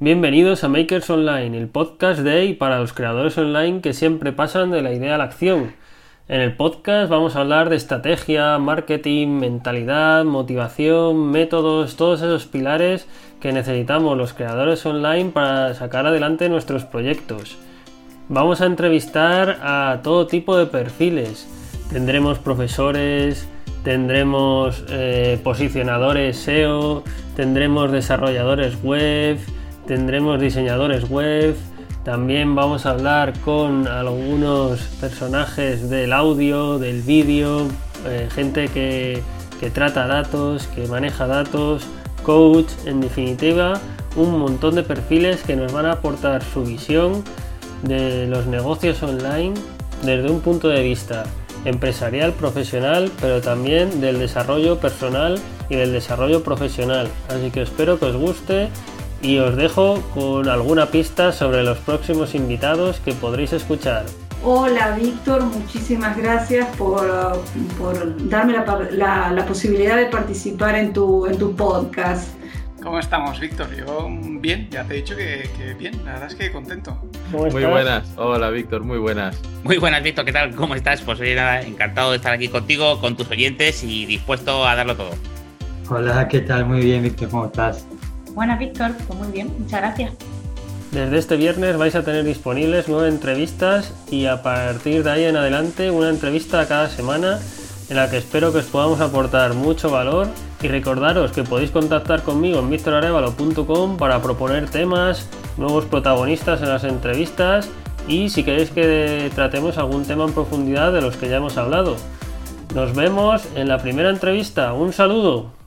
Bienvenidos a Makers Online, el podcast de y para los creadores online que siempre pasan de la idea a la acción. En el podcast vamos a hablar de estrategia, marketing, mentalidad, motivación, métodos, todos esos pilares que necesitamos los creadores online para sacar adelante nuestros proyectos. Vamos a entrevistar a todo tipo de perfiles. Tendremos profesores, tendremos eh, posicionadores SEO, tendremos desarrolladores web, tendremos diseñadores web, también vamos a hablar con algunos personajes del audio, del vídeo, eh, gente que, que trata datos, que maneja datos, coach, en definitiva, un montón de perfiles que nos van a aportar su visión de los negocios online desde un punto de vista empresarial, profesional, pero también del desarrollo personal y del desarrollo profesional. Así que espero que os guste y os dejo con alguna pista sobre los próximos invitados que podréis escuchar. Hola Víctor, muchísimas gracias por, darme la, posibilidad de participar en tu, en tu podcast. ¿Cómo estamos, Víctor? Yo bien, ya te he dicho que, bien, la verdad es que contento. Muy buenas, hola Víctor, muy buenas. Muy buenas, Víctor, ¿qué tal? ¿Cómo estás? Pues soy nada, encantado de estar aquí contigo, con tus oyentes y dispuesto a darlo todo. Hola, ¿qué tal? Muy bien, Víctor, ¿cómo estás? Buenas, Víctor. Pues muy bien, muchas gracias. Desde este viernes vais a tener disponibles nueve entrevistas y a partir de ahí en adelante una entrevista cada semana en la que espero que os podamos aportar mucho valor y recordaros que podéis contactar conmigo en victorarevalo.com para proponer temas, nuevos protagonistas en las entrevistas y si queréis que tratemos algún tema en profundidad de los que ya hemos hablado. Nos vemos en la primera entrevista. Un saludo.